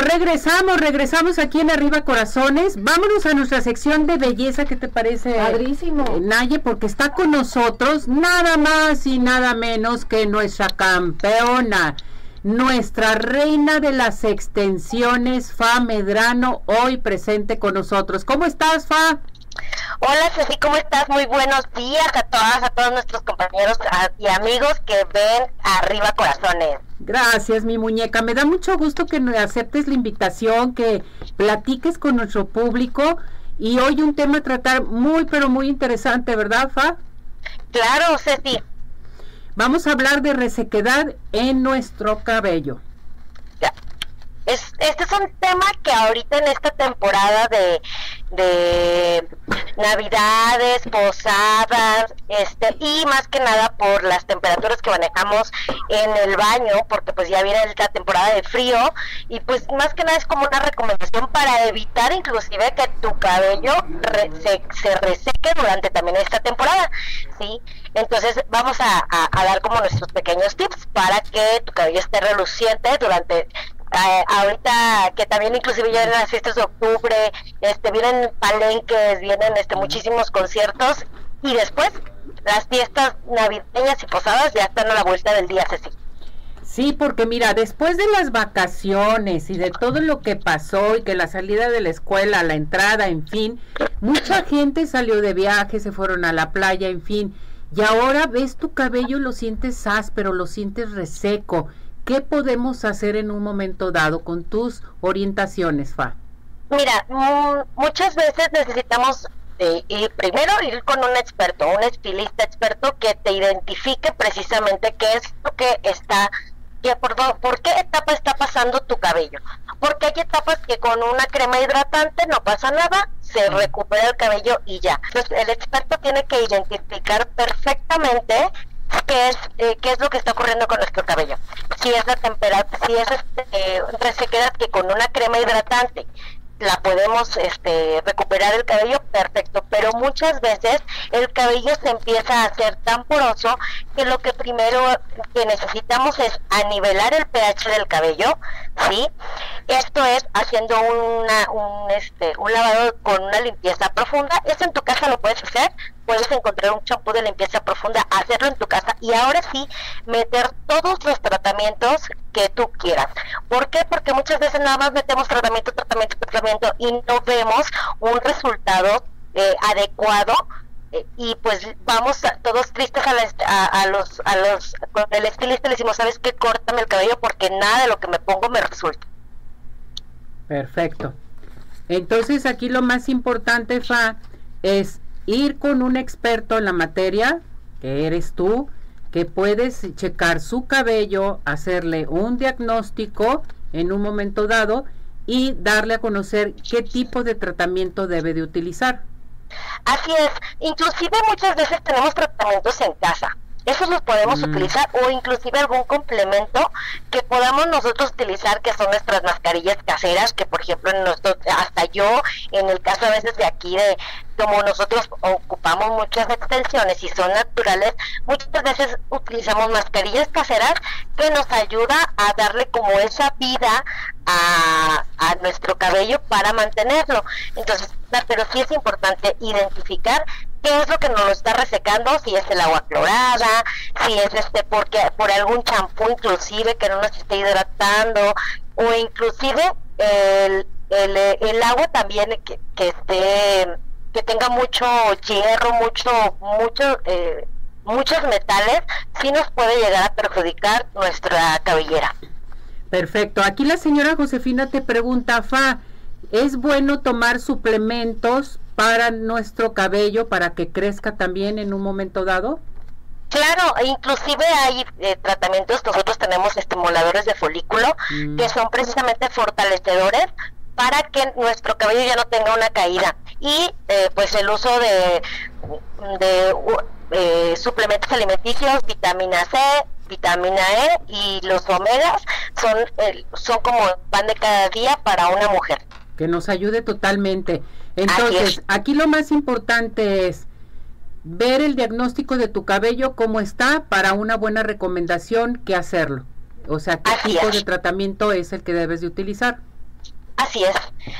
regresamos, regresamos aquí en Arriba Corazones. Vámonos a nuestra sección de belleza, ¿qué te parece? Padrísimo. eh, Naye, porque está con nosotros nada más y nada menos que nuestra campeona, nuestra reina de las extensiones, Fa Medrano, hoy presente con nosotros. ¿Cómo estás, Fa? Hola Ceci, ¿cómo estás? Muy buenos días a todas, a todos nuestros compañeros y amigos que ven Arriba Corazones. Gracias, mi muñeca. Me da mucho gusto que aceptes la invitación, que platiques con nuestro público y hoy un tema a tratar muy, pero muy interesante, ¿verdad, Fa? Claro, Ceci. Vamos a hablar de resequedad en nuestro cabello. Ya. Es, este es un tema que ahorita en esta temporada de, de navidades, posadas, este, y más que nada por las temperaturas que manejamos en el baño, porque pues ya viene la temporada de frío, y pues más que nada es como una recomendación para evitar inclusive que tu cabello re- se, se reseque durante también esta temporada, ¿sí? Entonces vamos a, a- a dar como nuestros pequeños tips para que tu cabello esté reluciente durante eh, ahorita que también inclusive ya en las fiestas de octubre este vienen palenques vienen este muchísimos conciertos y después las fiestas navideñas y posadas ya están a la vuelta del día Ceci Sí, porque mira, después de las vacaciones y de todo lo que pasó y que la salida de la escuela, la entrada, en fin, mucha gente salió de viaje, se fueron a la playa, en fin, y ahora ves tu cabello, lo sientes áspero, lo sientes reseco. ¿Qué podemos hacer en un momento dado con tus orientaciones, Fa? Mira, mm, muchas veces necesitamos eh, ir primero ir con un experto, un estilista experto que te identifique precisamente qué es lo que está, que por, por qué etapa está pasando tu cabello. Porque hay etapas que con una crema hidratante no pasa nada, se recupera el cabello y ya. Entonces el experto tiene que identificar perfectamente qué es eh, qué es lo que está ocurriendo con nuestro cabello. Si es la temperatura, si es eh, resequedad que con una crema hidratante la podemos este, recuperar el cabello, perfecto, pero muchas veces el cabello se empieza a hacer tan poroso que lo que primero que necesitamos es anivelar el pH del cabello, ¿sí? Esto es haciendo una, un, este, un lavado con una limpieza profunda, eso en tu casa lo puedes hacer, puedes encontrar un champú de limpieza profunda, hacerlo en tu casa y ahora sí meter todos los tratamientos que tú quieras. ¿Por qué? Porque muchas veces nada más metemos tratamiento, tratamiento, tratamiento y no vemos un resultado eh, adecuado eh, y pues vamos todos tristes a, la los a los con el estilista le decimos sabes qué córtame el cabello porque nada de lo que me pongo me resulta Perfecto. Entonces aquí lo más importante, Fa, es ir con un experto en la materia, que eres tú, que puedes checar su cabello, hacerle un diagnóstico en un momento dado y darle a conocer qué tipo de tratamiento debe de utilizar. Así es, inclusive muchas veces tenemos tratamientos en casa. Esos los podemos Mm. utilizar o inclusive algún complemento que podamos nosotros utilizar que son nuestras mascarillas caseras, que por ejemplo en nuestro, hasta yo, en el caso a veces de aquí de como nosotros ocupamos muchas extensiones y son naturales, muchas veces utilizamos mascarillas caseras que nos ayuda a darle como esa vida a, a nuestro cabello para mantenerlo. Entonces, pero sí es importante identificar qué es lo que nos lo está resecando, si es el agua clorada, si es este porque por algún champú inclusive que no nos esté hidratando o inclusive el, el, el agua también que, que esté que tenga mucho hierro, mucho mucho eh, muchos metales, sí nos puede llegar a perjudicar nuestra cabellera. Perfecto. Aquí la señora Josefina te pregunta, Fa, ¿es bueno tomar suplementos para nuestro cabello para que crezca también en un momento dado? Claro, e inclusive hay eh, tratamientos, nosotros tenemos estimuladores de folículo Mm. que son precisamente fortalecedores para que nuestro cabello ya no tenga una caída y eh, pues el uso de, de eh, suplementos alimenticios, vitamina C, vitamina E y los omegas son eh, son como pan de cada día para una mujer. que nos ayude totalmente. Entonces, es. aquí lo más importante es ver el diagnóstico de tu cabello, cómo está, para una buena recomendación, que hacerlo. O sea, qué Así tipo es. de tratamiento es el que debes de utilizar. Así es.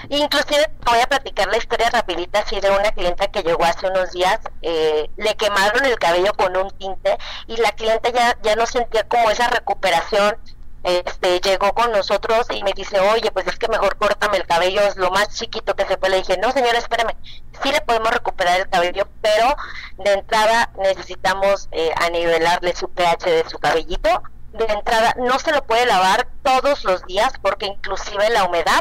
Inclusive voy a platicar la historia rapidita así de una clienta que llegó hace unos días, eh, le quemaron el cabello con un tinte y la clienta ya, ya no sentía como esa recuperación. Este, llegó con nosotros y me dice, oye, pues es que mejor córtame el cabello, es lo más chiquito que se puede. Le dije, no señora, espérame, sí le podemos recuperar el cabello, pero de entrada necesitamos eh, anivelarle su pH de su cabellito de entrada no se lo puede lavar todos los días porque inclusive la humedad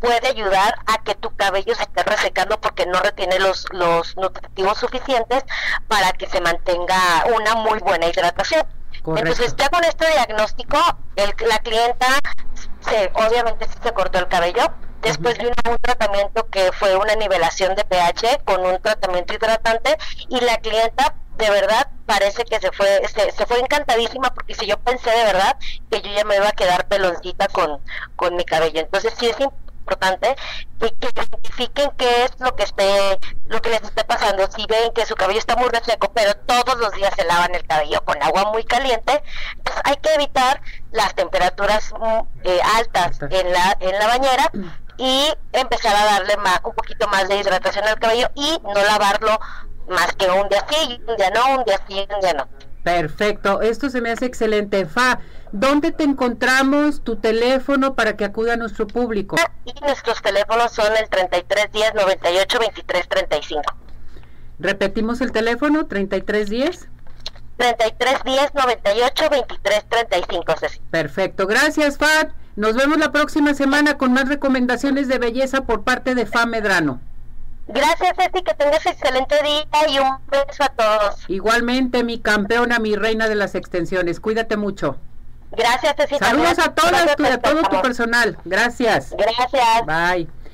puede ayudar a que tu cabello se esté resecando porque no retiene los, los nutritivos suficientes para que se mantenga una muy buena hidratación. Entonces ya con este diagnóstico, el, la clienta se, obviamente se cortó el cabello, después vino un tratamiento que fue una nivelación de pH con un tratamiento hidratante y la clienta de verdad parece que se fue se, se, fue encantadísima porque si yo pensé de verdad que yo ya me iba a quedar peloncita con, con mi cabello. Entonces sí es importante que, que, identifiquen qué es lo que esté lo que les esté pasando si ven que su cabello está muy reseco pero todos los días se lavan el cabello con agua muy caliente pues hay que evitar las temperaturas mm, eh, altas en la en la bañera y empezar a darle más, un poquito más de hidratación al cabello y no lavarlo más que un día sí, un día no, un día sí, un día no. Perfecto, esto se me hace excelente. Fa, ¿dónde te encontramos? Tu teléfono para que acuda a nuestro público. Y nuestros teléfonos son el 3310 98 23 35. Repetimos el teléfono, 3310. 3310 98 23 35, Ceci. Perfecto, gracias Fa. Nos vemos la próxima semana con más recomendaciones de belleza por parte de Fa Medrano. Gracias, Ceci, que tengas excelente día y un beso a todos. Igualmente, mi campeona, mi reina de las extensiones. Cuídate mucho. Gracias, Ceci. Saludos a todos, a todo tu personal. Gracias. Gracias. Bye.